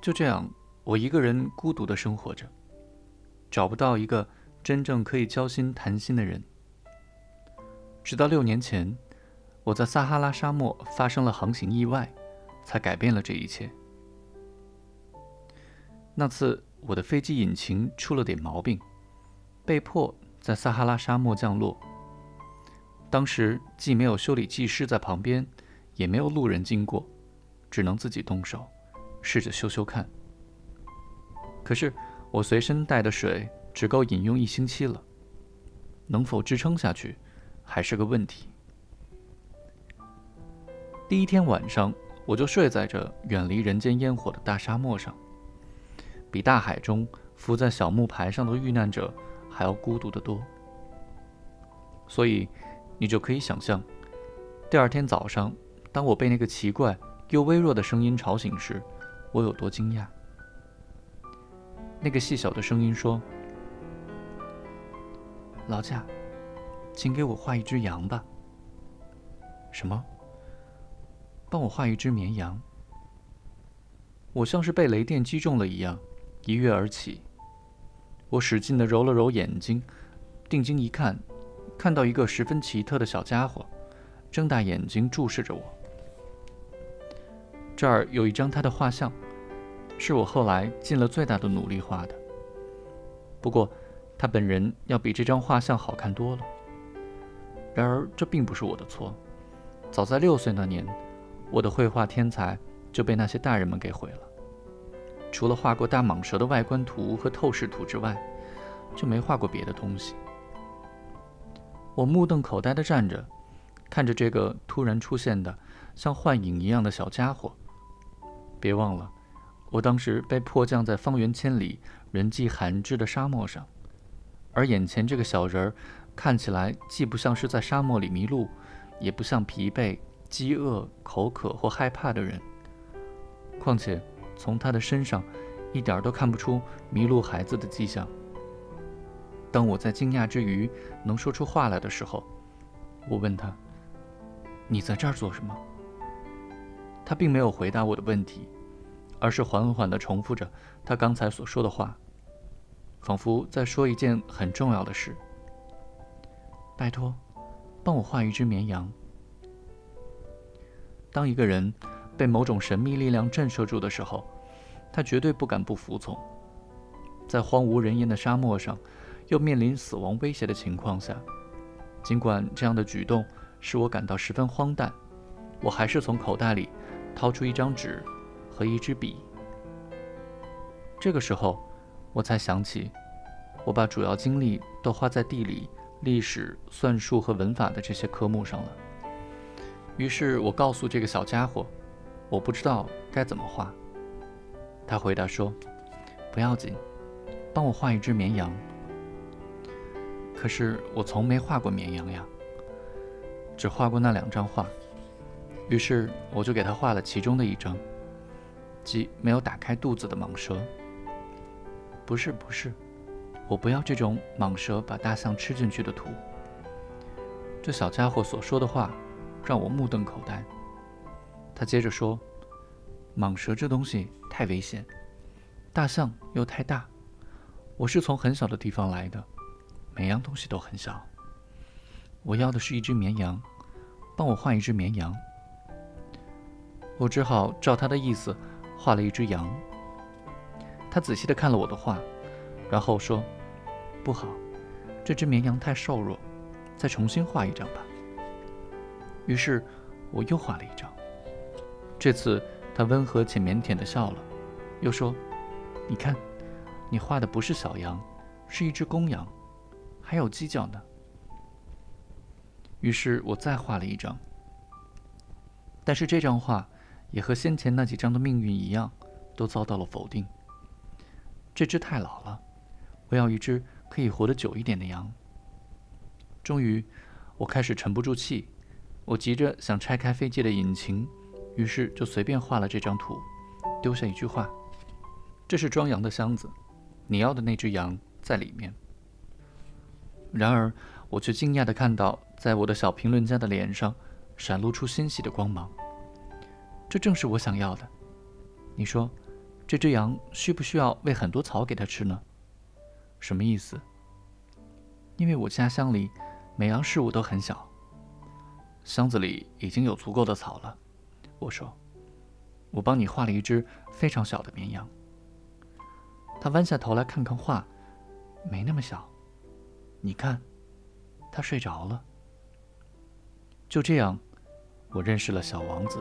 就这样，我一个人孤独的生活着，找不到一个真正可以交心谈心的人。直到六年前，我在撒哈拉沙漠发生了航行意外，才改变了这一切。那次，我的飞机引擎出了点毛病，被迫在撒哈拉沙漠降落。当时既没有修理技师在旁边，也没有路人经过，只能自己动手，试着修修看。可是我随身带的水只够饮用一星期了，能否支撑下去，还是个问题。第一天晚上，我就睡在这远离人间烟火的大沙漠上，比大海中浮在小木牌上的遇难者还要孤独得多。所以。你就可以想象，第二天早上，当我被那个奇怪又微弱的声音吵醒时，我有多惊讶。那个细小的声音说：“劳驾，请给我画一只羊吧。”什么？帮我画一只绵羊？我像是被雷电击中了一样，一跃而起。我使劲地揉了揉眼睛，定睛一看。看到一个十分奇特的小家伙，睁大眼睛注视着我。这儿有一张他的画像，是我后来尽了最大的努力画的。不过，他本人要比这张画像好看多了。然而，这并不是我的错。早在六岁那年，我的绘画天才就被那些大人们给毁了。除了画过大蟒蛇的外观图和透视图之外，就没画过别的东西。我目瞪口呆地站着，看着这个突然出现的像幻影一样的小家伙。别忘了，我当时被迫降在方圆千里、人迹罕至的沙漠上，而眼前这个小人儿看起来既不像是在沙漠里迷路，也不像疲惫、饥饿、口渴或害怕的人。况且，从他的身上一点都看不出迷路孩子的迹象。当我在惊讶之余能说出话来的时候，我问他：“你在这儿做什么？”他并没有回答我的问题，而是缓缓地重复着他刚才所说的话，仿佛在说一件很重要的事。拜托，帮我画一只绵羊。当一个人被某种神秘力量震慑住的时候，他绝对不敢不服从。在荒无人烟的沙漠上。又面临死亡威胁的情况下，尽管这样的举动使我感到十分荒诞，我还是从口袋里掏出一张纸和一支笔。这个时候，我才想起，我把主要精力都花在地理、历史、算术和文法的这些科目上了。于是我告诉这个小家伙，我不知道该怎么画。他回答说：“不要紧，帮我画一只绵羊。”可是我从没画过绵羊呀，只画过那两张画。于是我就给他画了其中的一张，即没有打开肚子的蟒蛇。不是不是，我不要这种蟒蛇把大象吃进去的图。这小家伙所说的话让我目瞪口呆。他接着说：“蟒蛇这东西太危险，大象又太大。我是从很小的地方来的。”每样东西都很小。我要的是一只绵羊，帮我画一只绵羊。我只好照他的意思画了一只羊。他仔细地看了我的画，然后说：“不好，这只绵羊太瘦弱，再重新画一张吧。”于是我又画了一张。这次他温和且腼腆地笑了，又说：“你看，你画的不是小羊，是一只公羊。”还有犄角呢。于是我再画了一张，但是这张画也和先前那几张的命运一样，都遭到了否定。这只太老了，我要一只可以活得久一点的羊。终于，我开始沉不住气，我急着想拆开飞机的引擎，于是就随便画了这张图，丢下一句话：“这是装羊的箱子，你要的那只羊在里面。”然而，我却惊讶地看到，在我的小评论家的脸上闪露出欣喜的光芒。这正是我想要的。你说，这只羊需不需要喂很多草给它吃呢？什么意思？因为我家乡里每样事物都很小，箱子里已经有足够的草了。我说，我帮你画了一只非常小的绵羊。他弯下头来看看画，没那么小。你看，他睡着了。就这样，我认识了小王子。